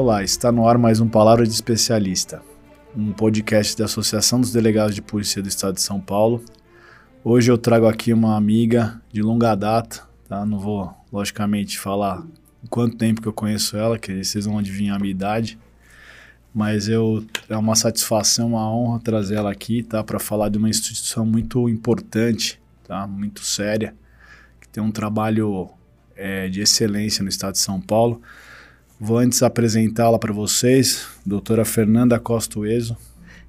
Olá, está no ar mais um Palavra de Especialista, um podcast da Associação dos Delegados de Polícia do Estado de São Paulo. Hoje eu trago aqui uma amiga de longa data, tá? Não vou, logicamente, falar quanto tempo que eu conheço ela, que vocês vão adivinhar a minha idade, mas eu é uma satisfação, uma honra trazer ela aqui, tá? Para falar de uma instituição muito importante, tá? Muito séria, que tem um trabalho é, de excelência no Estado de São Paulo. Vou antes apresentá-la para vocês, doutora Fernanda Costa Ueso.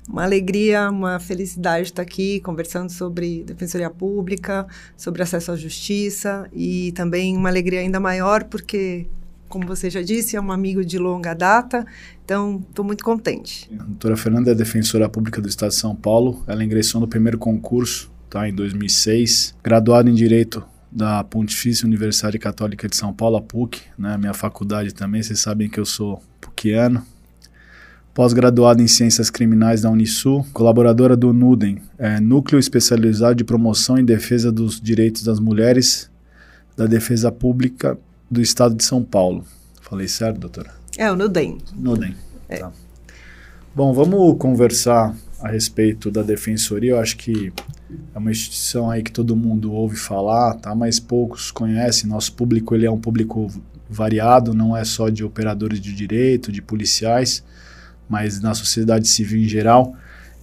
Uma alegria, uma felicidade estar aqui conversando sobre defensoria pública, sobre acesso à justiça e também uma alegria ainda maior porque, como você já disse, é um amigo de longa data, então estou muito contente. A doutora Fernanda é defensora pública do Estado de São Paulo. Ela ingressou no primeiro concurso tá, em 2006, graduada em Direito da Pontifícia Universidade Católica de São Paulo, a PUC, né, minha faculdade também, vocês sabem que eu sou puciano. Pós-graduada em Ciências Criminais da Unisul, colaboradora do NUDEM, é, Núcleo Especializado de Promoção e Defesa dos Direitos das Mulheres da Defesa Pública do Estado de São Paulo. Falei certo, doutora? É, o NUDEM. NUDEM, é. tá. Bom, vamos conversar a respeito da defensoria. Eu acho que é uma instituição aí que todo mundo ouve falar, tá? Mas poucos conhecem. Nosso público ele é um público variado, não é só de operadores de direito, de policiais, mas na sociedade civil em geral.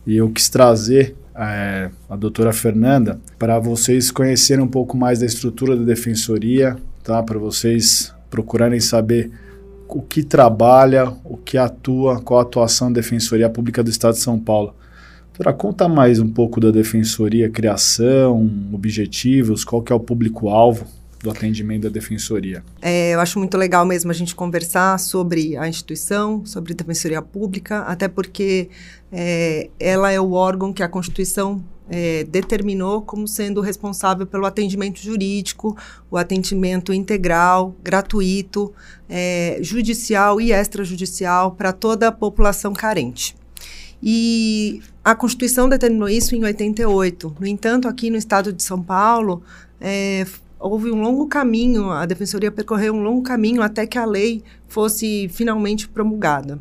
E eu quis trazer é, a doutora Fernanda para vocês conhecerem um pouco mais da estrutura da defensoria, tá? Para vocês procurarem saber o que trabalha, o que atua, qual a atuação da Defensoria Pública do Estado de São Paulo. Doutora, conta mais um pouco da defensoria, criação, objetivos, qual que é o público-alvo do atendimento da defensoria. É, eu acho muito legal mesmo a gente conversar sobre a instituição, sobre a defensoria pública, até porque é, ela é o órgão que a Constituição é, determinou como sendo responsável pelo atendimento jurídico, o atendimento integral, gratuito, é, judicial e extrajudicial para toda a população carente. E a Constituição determinou isso em 88. No entanto, aqui no estado de São Paulo, é, houve um longo caminho, a Defensoria percorreu um longo caminho até que a lei fosse finalmente promulgada.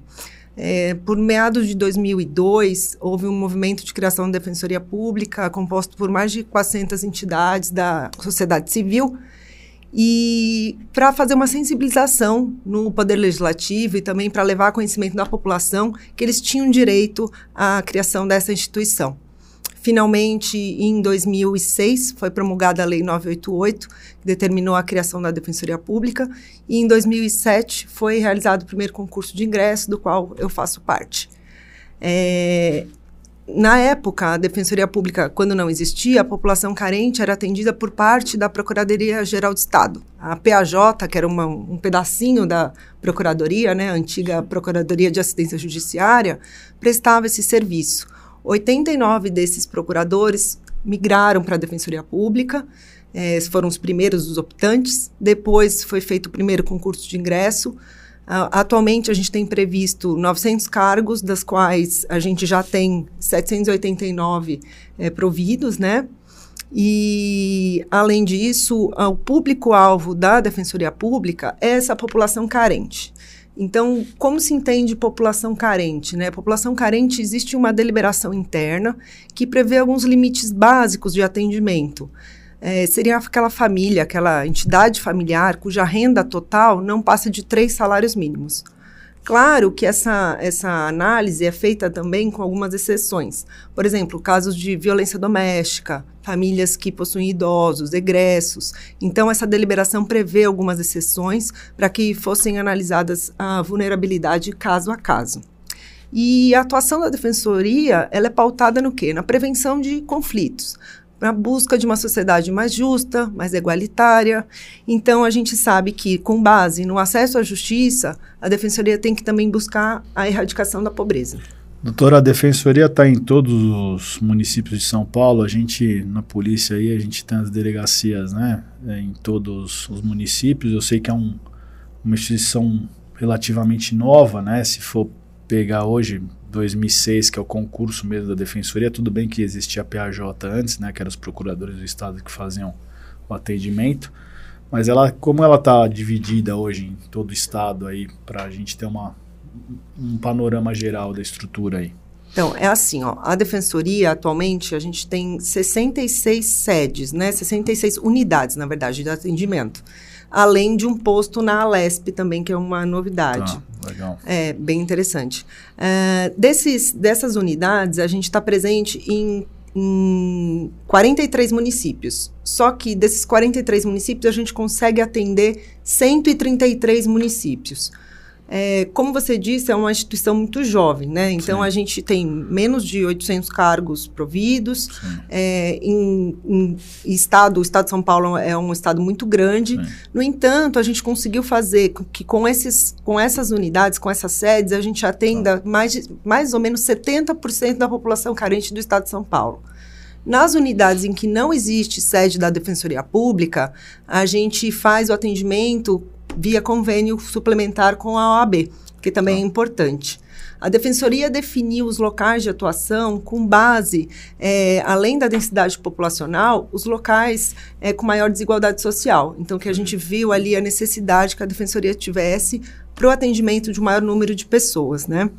É, por meados de 2002, houve um movimento de criação da Defensoria Pública, composto por mais de 400 entidades da sociedade civil, e para fazer uma sensibilização no Poder Legislativo e também para levar conhecimento da população que eles tinham direito à criação dessa instituição. Finalmente, em 2006, foi promulgada a Lei 988, que determinou a criação da Defensoria Pública, e em 2007 foi realizado o primeiro concurso de ingresso, do qual eu faço parte. É, na época, a Defensoria Pública, quando não existia, a população carente era atendida por parte da Procuradoria-Geral de Estado. A PAJ, que era uma, um pedacinho da Procuradoria, né, a antiga Procuradoria de Assistência Judiciária, prestava esse serviço. 89 desses procuradores migraram para a Defensoria Pública, eh, foram os primeiros dos optantes. Depois foi feito o primeiro concurso de ingresso, Uh, atualmente, a gente tem previsto 900 cargos, das quais a gente já tem 789 é, providos, né? E, além disso, o público-alvo da Defensoria Pública é essa população carente. Então, como se entende população carente? Né? População carente, existe uma deliberação interna que prevê alguns limites básicos de atendimento é, seria aquela família, aquela entidade familiar cuja renda total não passa de três salários mínimos. Claro que essa, essa análise é feita também com algumas exceções. Por exemplo, casos de violência doméstica, famílias que possuem idosos, egressos. Então, essa deliberação prevê algumas exceções para que fossem analisadas a vulnerabilidade caso a caso. E a atuação da defensoria, ela é pautada no quê? Na prevenção de conflitos na busca de uma sociedade mais justa, mais igualitária. Então, a gente sabe que, com base no acesso à justiça, a Defensoria tem que também buscar a erradicação da pobreza. Doutora, a Defensoria está em todos os municípios de São Paulo. A gente, na polícia aí, a gente tem as delegacias, né, em todos os municípios. Eu sei que é um, uma instituição relativamente nova, né, se for pegar hoje, 2006, que é o concurso mesmo da Defensoria, tudo bem que existia a PAJ antes, né, que eram os procuradores do Estado que faziam o atendimento, mas ela, como ela está dividida hoje em todo o Estado aí, para a gente ter uma, um panorama geral da estrutura aí. Então, é assim, ó, a defensoria atualmente a gente tem 66 sedes, né? 66 unidades, na verdade, de atendimento. Além de um posto na Alesp também, que é uma novidade. Ah, É, bem interessante. É, desses, dessas unidades, a gente está presente em, em 43 municípios. Só que desses 43 municípios, a gente consegue atender 133 municípios. É, como você disse, é uma instituição muito jovem, né? Então, Sim. a gente tem menos de 800 cargos providos. É, em, em, estado, o estado de São Paulo é um estado muito grande. Sim. No entanto, a gente conseguiu fazer que com, esses, com essas unidades, com essas sedes, a gente atenda mais, de, mais ou menos 70% da população carente do estado de São Paulo. Nas unidades em que não existe sede da Defensoria Pública, a gente faz o atendimento via convênio suplementar com a OAB, que também é tá. importante. A Defensoria definiu os locais de atuação com base, é, além da densidade populacional, os locais é, com maior desigualdade social. Então, que a gente viu ali a necessidade que a Defensoria tivesse para o atendimento de um maior número de pessoas, né?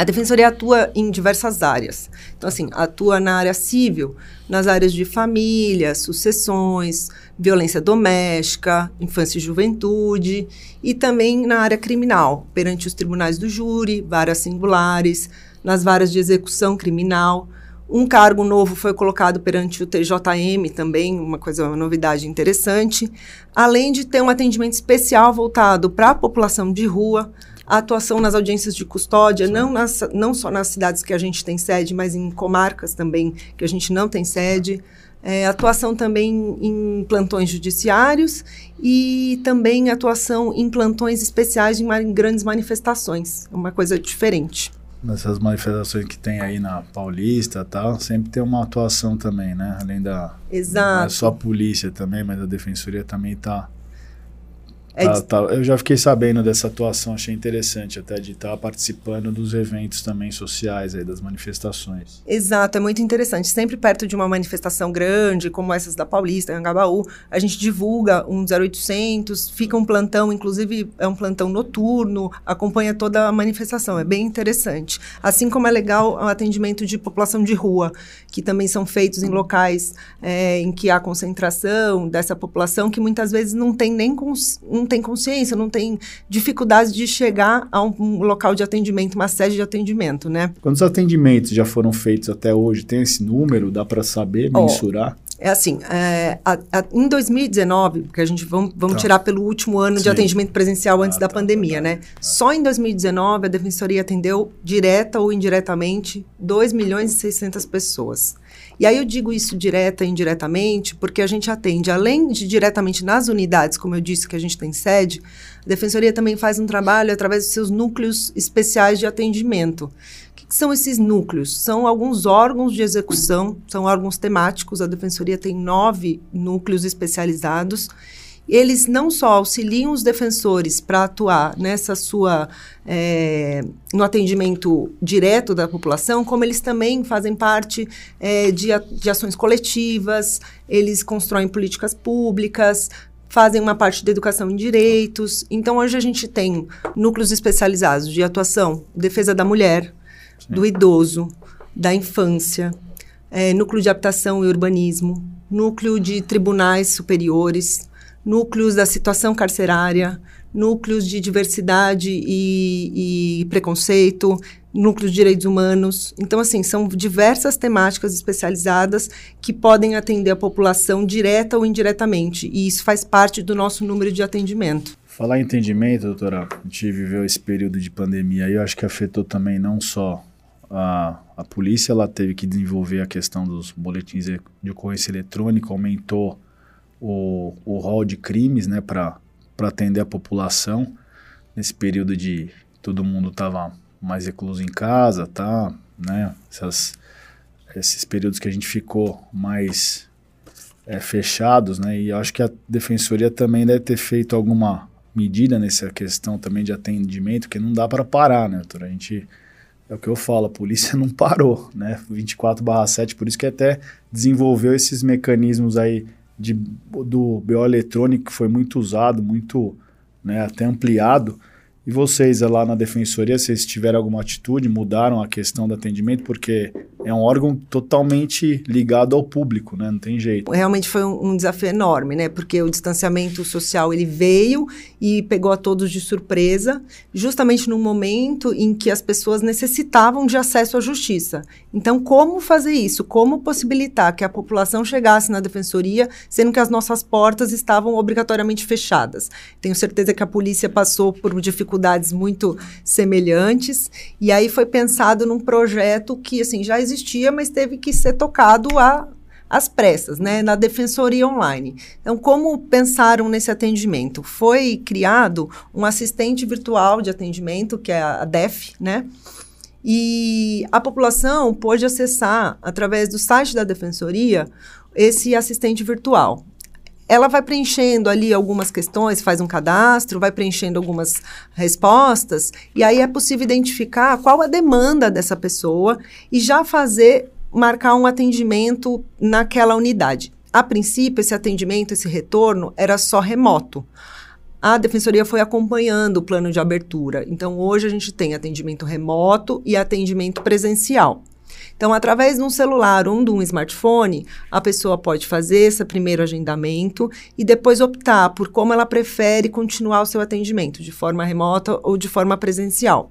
A defensoria atua em diversas áreas. Então, assim, atua na área civil, nas áreas de família, sucessões, violência doméstica, infância e juventude, e também na área criminal, perante os tribunais do júri, varas singulares, nas varas de execução criminal. Um cargo novo foi colocado perante o TJM também, uma coisa, uma novidade interessante, além de ter um atendimento especial voltado para a população de rua, a atuação nas audiências de custódia, não, nas, não só nas cidades que a gente tem sede, mas em comarcas também que a gente não tem sede. É, atuação também em plantões judiciários e também atuação em plantões especiais em, grandes manifestações, uma coisa diferente. Nessas manifestações que tem aí na Paulista tal, sempre tem uma atuação também, né? Além da. Exato. Não é só a polícia também, mas a defensoria também está é tá, tá, eu já fiquei sabendo dessa atuação, achei interessante até de estar participando dos eventos também sociais aí, das manifestações. Exato, é muito interessante. Sempre perto de uma manifestação grande, como essas da Paulista, em Angabaú, a gente divulga um 0800, fica um plantão, inclusive é um plantão noturno, acompanha toda a manifestação, é bem interessante. Assim como é legal o atendimento de população de rua, que também são feitos em locais é, em que há concentração dessa população, que muitas vezes não tem nem não tem consciência, não tem dificuldade de chegar a um, um, local de atendimento, uma sede de atendimento, né? Quantos atendimentos já foram feitos até hoje? Tem esse número? Dá para saber, mensurar? Oh, é assim, é, a, a, em 2019, porque a gente vamos, vamos tá. tirar pelo último ano Sim. de atendimento presencial antes ah, da tá, pandemia, tá, né? Tá. Só em 2019 a Defensoria atendeu direta ou indiretamente 2 milhões e 600 pessoas. E aí eu digo isso direta e indiretamente, porque a gente atende, além de diretamente nas unidades, como eu disse que a gente tem sede, a Defensoria também faz um trabalho através dos seus núcleos especiais de atendimento. O que, que são esses núcleos? São alguns órgãos de execução, são órgãos temáticos, a Defensoria tem nove núcleos especializados eles não só auxiliam os defensores para atuar nessa sua é, no atendimento direto da população, como eles também fazem parte é, de, de ações coletivas, eles constroem políticas públicas, fazem uma parte da educação em direitos. Então, hoje a gente tem núcleos especializados de atuação, defesa da mulher, Sim. do idoso, da infância, é, núcleo de habitação e urbanismo, núcleo de tribunais superiores, núcleos da situação carcerária, núcleos de diversidade e, e, preconceito, núcleos de direitos humanos. Então, assim, são diversas temáticas especializadas que podem atender a população direta ou indiretamente, e isso faz parte do nosso número de atendimento. Falar em atendimento, doutora, a gente viveu esse período de pandemia e eu acho que afetou também não só a, a polícia, ela teve que desenvolver a questão dos boletins de ocorrência eletrônica, aumentou o, o rol de crimes, né, para atender a população nesse período de todo mundo estava mais recluso em casa, tá, né, essas, esses períodos que a gente ficou mais é, fechados, né, e acho que a defensoria também deve ter feito alguma medida nessa questão também de atendimento, que não dá para parar, né, doutor? A gente é o que eu falo, a polícia não parou, né? 24/7, por isso que até desenvolveu esses mecanismos aí de, do BO eletrônico que foi muito usado, muito né, até ampliado, E vocês lá na defensoria, vocês tiveram alguma atitude, mudaram a questão do atendimento, porque é um órgão totalmente ligado ao público, né? Não tem jeito. Realmente foi um, um desafio enorme, né? Porque o distanciamento social ele veio e pegou a todos de surpresa, justamente no momento em que as pessoas necessitavam de acesso à justiça. Então, como fazer isso? Como possibilitar que a população chegasse na defensoria, sendo que as nossas portas estavam obrigatoriamente fechadas? Tenho certeza que a polícia passou por dificuldades dificuldades muito semelhantes. E aí foi pensado num projeto que assim já existia, mas teve que ser tocado a às pressas, né, na defensoria online. Então, como pensaram nesse atendimento? Foi criado um assistente virtual de atendimento, que é a DEF, né? E a população pôde acessar, através do site da defensoria, esse assistente virtual ela vai preenchendo ali algumas questões, faz um cadastro, vai preenchendo algumas respostas, e aí é possível identificar qual a demanda dessa pessoa e já fazer, marcar um atendimento naquela unidade. A princípio, esse atendimento, esse retorno, era só remoto. A defensoria foi acompanhando o plano de abertura. Então, hoje a gente tem atendimento remoto e atendimento presencial. Então, através de um celular ou de um smartphone, a pessoa pode fazer esse primeiro agendamento e depois optar por como ela prefere continuar o seu atendimento, de forma remota ou de forma presencial.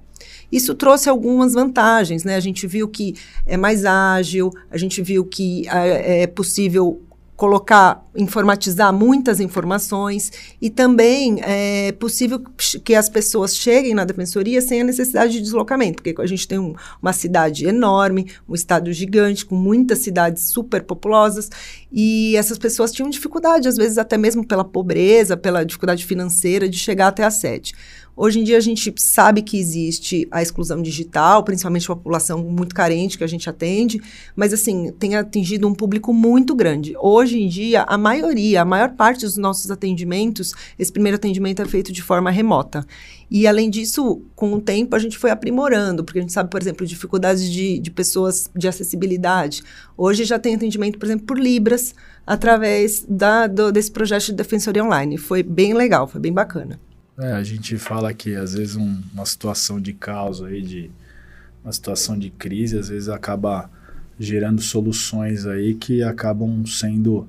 Isso trouxe algumas vantagens, né? A gente viu que é mais ágil, a gente viu que é, é possível colocar, informatizar muitas informações e também é possível que as pessoas cheguem na defensoria sem a necessidade de deslocamento, porque a gente tem um, uma cidade enorme, um estado gigante, com muitas cidades super populosas e essas pessoas tinham dificuldade, às vezes até mesmo pela pobreza, pela dificuldade financeira de chegar até a sede. Hoje em dia a gente sabe que existe a exclusão digital, principalmente a população muito carente que a gente atende, mas assim, tem atingido um público muito grande. Hoje em dia, a maioria, a maior parte dos nossos atendimentos, esse primeiro atendimento é feito de forma remota. E além disso, com o tempo a gente foi aprimorando, porque a gente sabe, por exemplo, dificuldades de, de pessoas de acessibilidade. Hoje já tem atendimento, por exemplo, por Libras, através da, do, desse projeto de defensoria online. Foi bem legal, foi bem bacana. É, a gente fala que às vezes um, uma situação de caos aí, de uma situação de crise, às vezes acaba gerando soluções aí que acabam sendo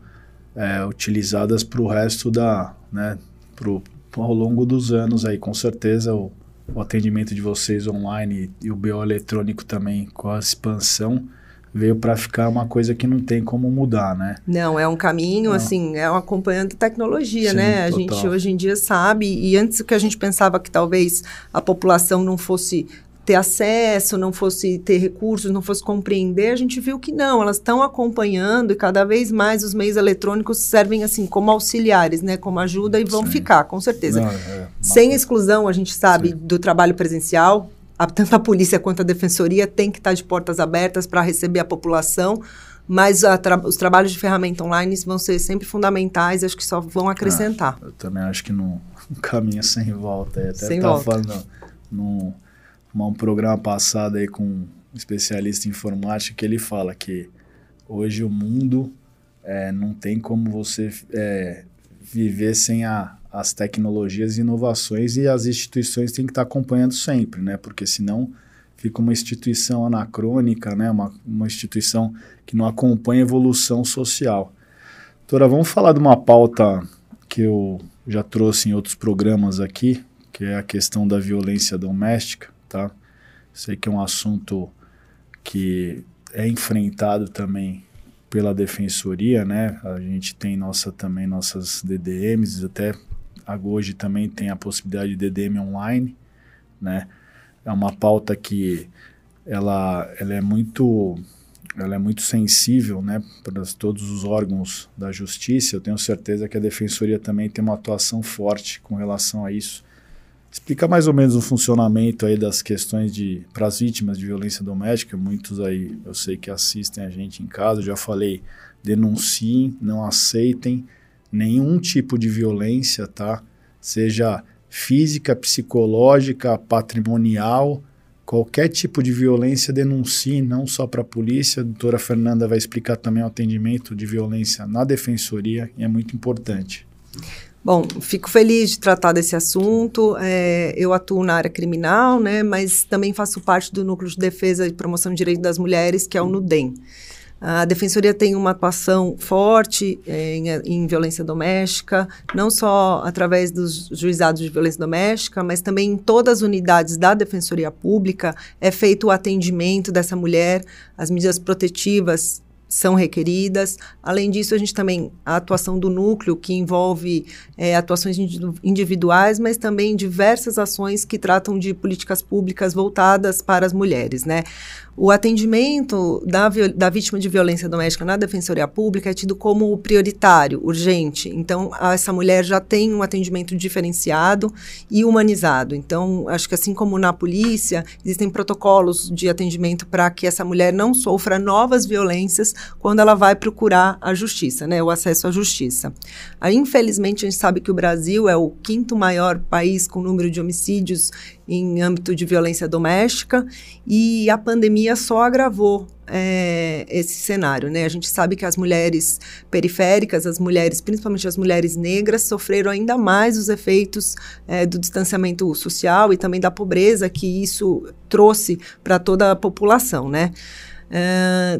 é, utilizadas para o resto da, né, pro, ao longo dos anos aí, com certeza o, o atendimento de vocês online e o BO eletrônico também com a expansão veio para ficar uma coisa que não tem como mudar, né? Não, é um caminho, não. assim, é um acompanhando tecnologia, Sim, né? A gente hoje em dia sabe, e antes que a gente pensava que talvez a população não fosse ter acesso, não fosse ter recursos, não fosse compreender, a gente viu que não, elas estão acompanhando e cada vez mais os meios eletrônicos servem assim como auxiliares, né, como ajuda e vão Sim. ficar, com certeza. Não, é, Sem exclusão, a gente sabe Sim. do trabalho presencial, a, tanto a polícia quanto a defensoria tem que estar de portas abertas para receber a população, mas tra os trabalhos de ferramenta online vão ser sempre fundamentais, acho que só vão acrescentar. Ah, eu também acho que não caminha sem volta. Eu até estava falando num, num programa passado aí com um especialista em informática que ele fala que hoje o mundo é, não tem como você é, viver sem a, as tecnologias e inovações e as instituições têm que estar acompanhando sempre, né? Porque senão fica uma instituição anacrônica, né? Uma, uma instituição que não acompanha a evolução social. Doutora, vamos falar de uma pauta que eu já trouxe em outros programas aqui, que é a questão da violência doméstica, tá? Sei que é um assunto que é enfrentado também pela defensoria, né? A gente tem nossa também nossas DDMs, até hoje também tem a possibilidade de DDM online, né? É uma pauta que ela, ela é muito ela é muito sensível, né, para todos os órgãos da justiça. Eu tenho certeza que a defensoria também tem uma atuação forte com relação a isso. Explica mais ou menos o funcionamento aí das questões de para as vítimas de violência doméstica. Muitos aí eu sei que assistem a gente em casa. Eu já falei, denunciem, não aceitem nenhum tipo de violência, tá? Seja física, psicológica, patrimonial, qualquer tipo de violência denuncie, não só para a polícia. A doutora Fernanda vai explicar também o atendimento de violência na defensoria e é muito importante. Bom, fico feliz de tratar desse assunto. É, eu atuo na área criminal, né, mas também faço parte do Núcleo de Defesa e Promoção do Direito das Mulheres, que é o NUDEM. A Defensoria tem uma atuação forte é, em, em, violência doméstica, não só através dos juizados de violência doméstica, mas também em todas as unidades da Defensoria Pública é feito o atendimento dessa mulher, as medidas protetivas são requeridas. Além disso, a gente também a atuação do núcleo, que envolve é, atuações individuais, mas também diversas ações que tratam de políticas públicas voltadas para as mulheres, né? O atendimento da, da vítima de violência doméstica na Defensoria Pública é tido como prioritário, urgente. Então, essa mulher já tem um atendimento diferenciado e humanizado. Então, acho que assim como na polícia, existem protocolos de atendimento para que essa mulher não sofra novas violências quando ela vai procurar a justiça, né, o acesso à justiça. Aí, infelizmente, a gente sabe que o Brasil é o quinto maior país com número de homicídios em âmbito de violência doméstica e a pandemia só agravou é, esse cenário, né? A gente sabe que as mulheres periféricas, as mulheres, principalmente as mulheres negras, sofreram ainda mais os efeitos é, do distanciamento social e também da pobreza que isso trouxe para toda a população, né? É,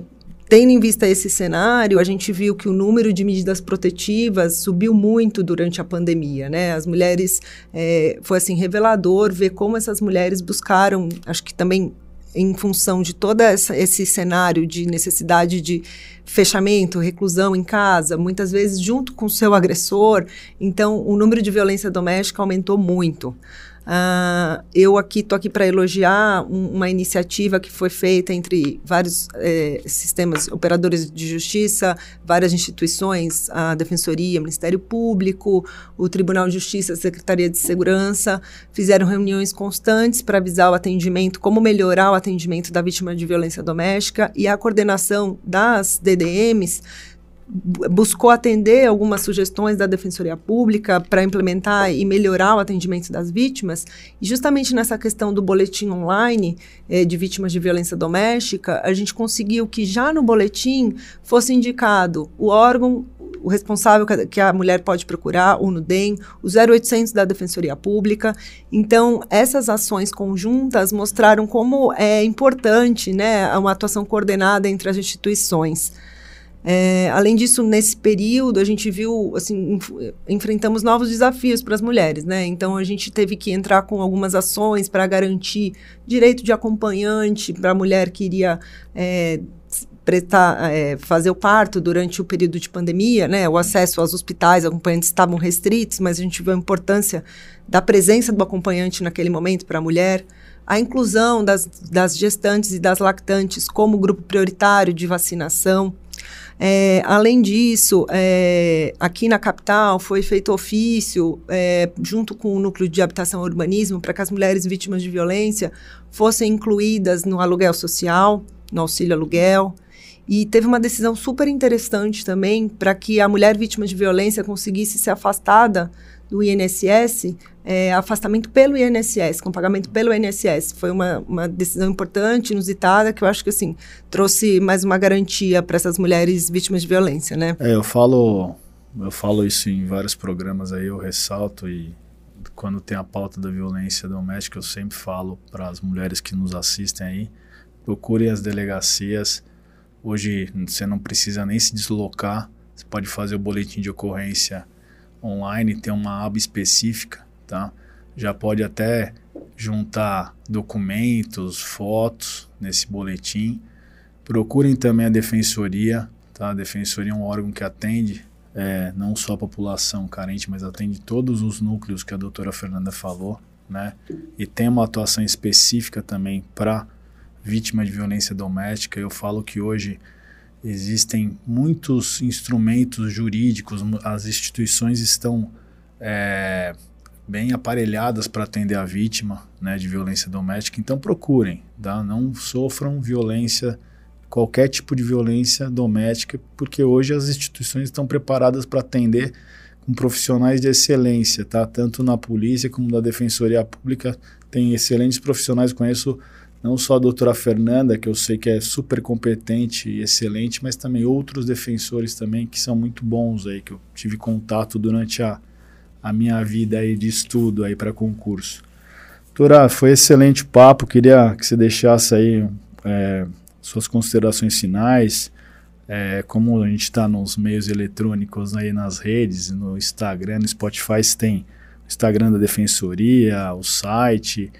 Tendo em vista esse cenário, a gente viu que o número de medidas protetivas subiu muito durante a pandemia, né? As mulheres, é, foi assim, revelador ver como essas mulheres buscaram, acho que também em função de todo essa, esse cenário de necessidade de fechamento, reclusão em casa, muitas vezes junto com o seu agressor, então o número de violência doméstica aumentou muito. Uh, eu aqui estou aqui para elogiar um, uma iniciativa que foi feita entre vários eh, sistemas operadores de justiça, várias instituições, a Defensoria, Ministério Público, o Tribunal de Justiça, a Secretaria de Segurança, fizeram reuniões constantes para avisar o atendimento, como melhorar o atendimento da vítima de violência doméstica e a coordenação das DDMs buscou atender algumas sugestões da Defensoria Pública para implementar e melhorar o atendimento das vítimas. E justamente nessa questão do boletim online eh, de vítimas de violência doméstica, a gente conseguiu que já no boletim fosse indicado o órgão o responsável que a mulher pode procurar, o NUDEM, o 0800 da Defensoria Pública. Então, essas ações conjuntas mostraram como é importante né, uma atuação coordenada entre as instituições. É, além disso, nesse período, a gente viu, assim, enf enfrentamos novos desafios para as mulheres, né? Então, a gente teve que entrar com algumas ações para garantir direito de acompanhante para a mulher que iria é, é, fazer o parto durante o período de pandemia, né? O acesso aos hospitais, acompanhantes estavam restritos, mas a gente viu a importância da presença do acompanhante naquele momento para a mulher. A inclusão das, das gestantes e das lactantes como grupo prioritário de vacinação. É, além disso, é, aqui na capital foi feito ofício, é, junto com o Núcleo de Habitação e Urbanismo, para que as mulheres vítimas de violência fossem incluídas no aluguel social, no auxílio aluguel. E teve uma decisão super interessante também para que a mulher vítima de violência conseguisse ser afastada do INSS, é, afastamento pelo INSS, com pagamento pelo INSS. Foi uma, uma decisão importante, inusitada, que eu acho que assim trouxe mais uma garantia para essas mulheres vítimas de violência, né? É, eu falo, eu falo isso em vários programas aí, eu ressalto e quando tem a pauta da violência doméstica, eu sempre falo para as mulheres que nos assistem aí, procurem as delegacias. Hoje você não precisa nem se deslocar, você pode fazer o boletim de ocorrência online tem uma aba específica, tá? Já pode até juntar documentos, fotos nesse boletim. Procurem também a defensoria, tá? A defensoria é um órgão que atende é, não só a população carente, mas atende todos os núcleos que a doutora Fernanda falou, né? E tem uma atuação específica também para vítima de violência doméstica. Eu falo que hoje Existem muitos instrumentos jurídicos, as instituições estão é, bem aparelhadas para atender a vítima né, de violência doméstica, então procurem, tá? não sofram violência, qualquer tipo de violência doméstica, porque hoje as instituições estão preparadas para atender com profissionais de excelência, tá? tanto na polícia como na defensoria pública, tem excelentes profissionais, conheço não só a doutora Fernanda, que eu sei que é super competente e excelente, mas também outros defensores também que são muito bons aí, que eu tive contato durante a, a minha vida aí de estudo aí para concurso. Doutora, foi excelente papo, queria que você deixasse aí é, suas considerações finais, é, como a gente está nos meios eletrônicos aí nas redes, no Instagram, no Spotify, tem o Instagram da Defensoria, o site,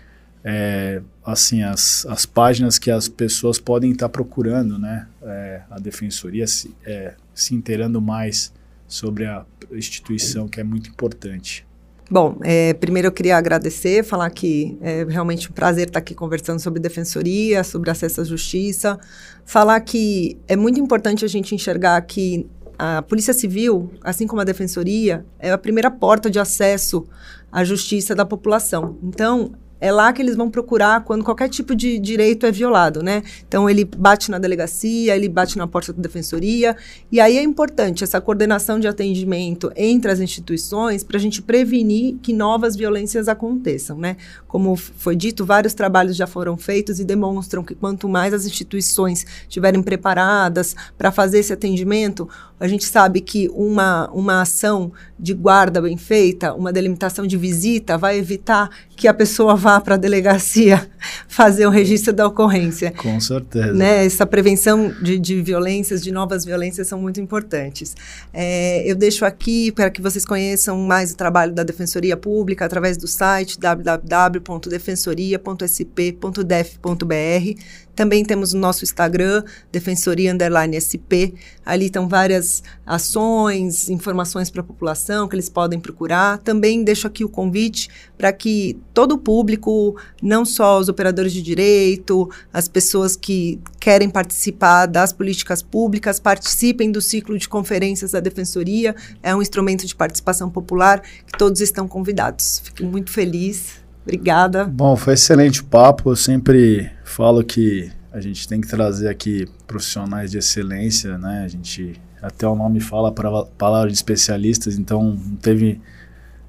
é, assim, as, as páginas que as pessoas podem estar procurando, né? É, a Defensoria se, é, se inteirando mais sobre a instituição, que é muito importante. Bom, é, primeiro eu queria agradecer, falar que é realmente um prazer estar aqui conversando sobre defensoria, sobre acesso à justiça, falar que é muito importante a gente enxergar que a Polícia Civil, assim como a Defensoria, é a primeira porta de acesso à justiça da população. Então, é lá que eles vão procurar quando qualquer tipo de direito é violado, né? Então ele bate na delegacia, ele bate na porta da defensoria, e aí é importante essa coordenação de atendimento entre as instituições para a gente prevenir que novas violências aconteçam, né? Como foi dito, vários trabalhos já foram feitos e demonstram que quanto mais as instituições estiverem preparadas para fazer esse atendimento, a gente sabe que uma, uma ação de guarda bem feita, uma delimitação de visita, vai evitar que a pessoa vá para a delegacia fazer o registro da ocorrência. Com certeza. Né? Essa prevenção de, de violências, de novas violências, são muito importantes. É, eu deixo aqui para que vocês conheçam mais o trabalho da Defensoria Pública através do site www.defensoria.sp.def.br. Também temos o nosso Instagram, Defensoria Underline SP. Ali estão várias ações, informações para a população que eles podem procurar. Também deixo aqui o convite para que todo o público, não só os operadores de direito, as pessoas que querem participar das políticas públicas, participem do ciclo de conferências da Defensoria. É um instrumento de participação popular que todos estão convidados. Fico muito feliz. Obrigada. Bom, foi excelente o papo. Eu sempre falo que a gente tem que trazer aqui profissionais de excelência, né? A gente até o nome fala para palavra de especialistas, então não teve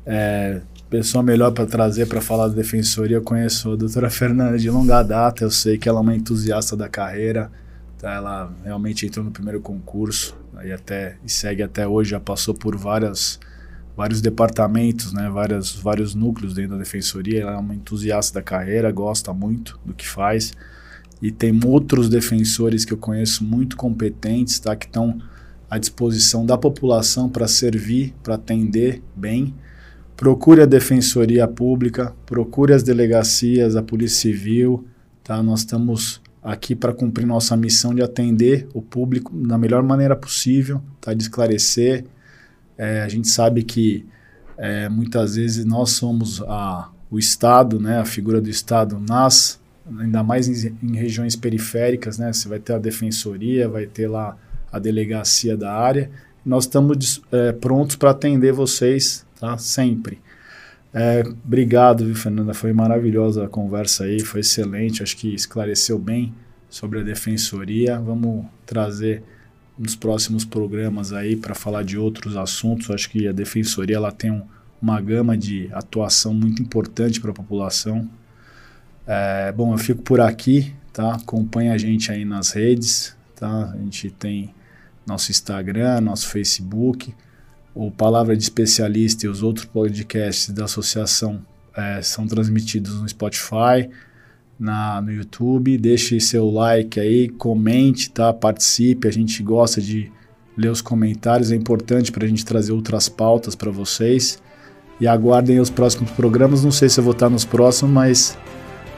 é, pessoa melhor para trazer para falar da defensoria. Eu conheço a doutora Fernanda de longa data, eu sei que ela é uma entusiasta da carreira, tá? ela realmente entrou no primeiro concurso aí até e segue até hoje, já passou por várias vários departamentos, né, várias, vários núcleos dentro da defensoria. Ela é uma entusiasta da carreira, gosta muito do que faz. E tem outros defensores que eu conheço muito competentes, tá, que estão à disposição da população para servir, para atender bem. Procure a defensoria pública, procure as delegacias, a polícia civil, tá? Nós estamos aqui para cumprir nossa missão de atender o público da melhor maneira possível, tá? De esclarecer, é, a gente sabe que é, muitas vezes nós somos a, o Estado, né, a figura do Estado nas, ainda mais em, em regiões periféricas, né, você vai ter a defensoria, vai ter lá a delegacia da área. Nós estamos é, prontos para atender vocês, tá? Sempre. É, obrigado, viu, Fernanda? Foi maravilhosa a conversa aí, foi excelente. Acho que esclareceu bem sobre a defensoria. Vamos trazer nos próximos programas aí para falar de outros assuntos. Acho que a defensoria ela tem um, uma gama de atuação muito importante para a população. É, bom, eu fico por aqui, tá? Acompanhe a gente aí nas redes, tá? A gente tem nosso Instagram, nosso Facebook, o Palavra de Especialista e os outros podcasts da associação é, são transmitidos no Spotify na, no YouTube. Deixe seu like aí, comente, tá? Participe. A gente gosta de ler os comentários. É importante para a gente trazer outras pautas para vocês. E aguardem os próximos programas. Não sei se eu vou estar nos próximos, mas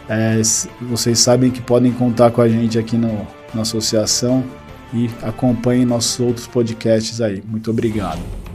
é, vocês sabem que podem contar com a gente aqui no, na associação e acompanhem nossos outros podcasts aí. Muito obrigado.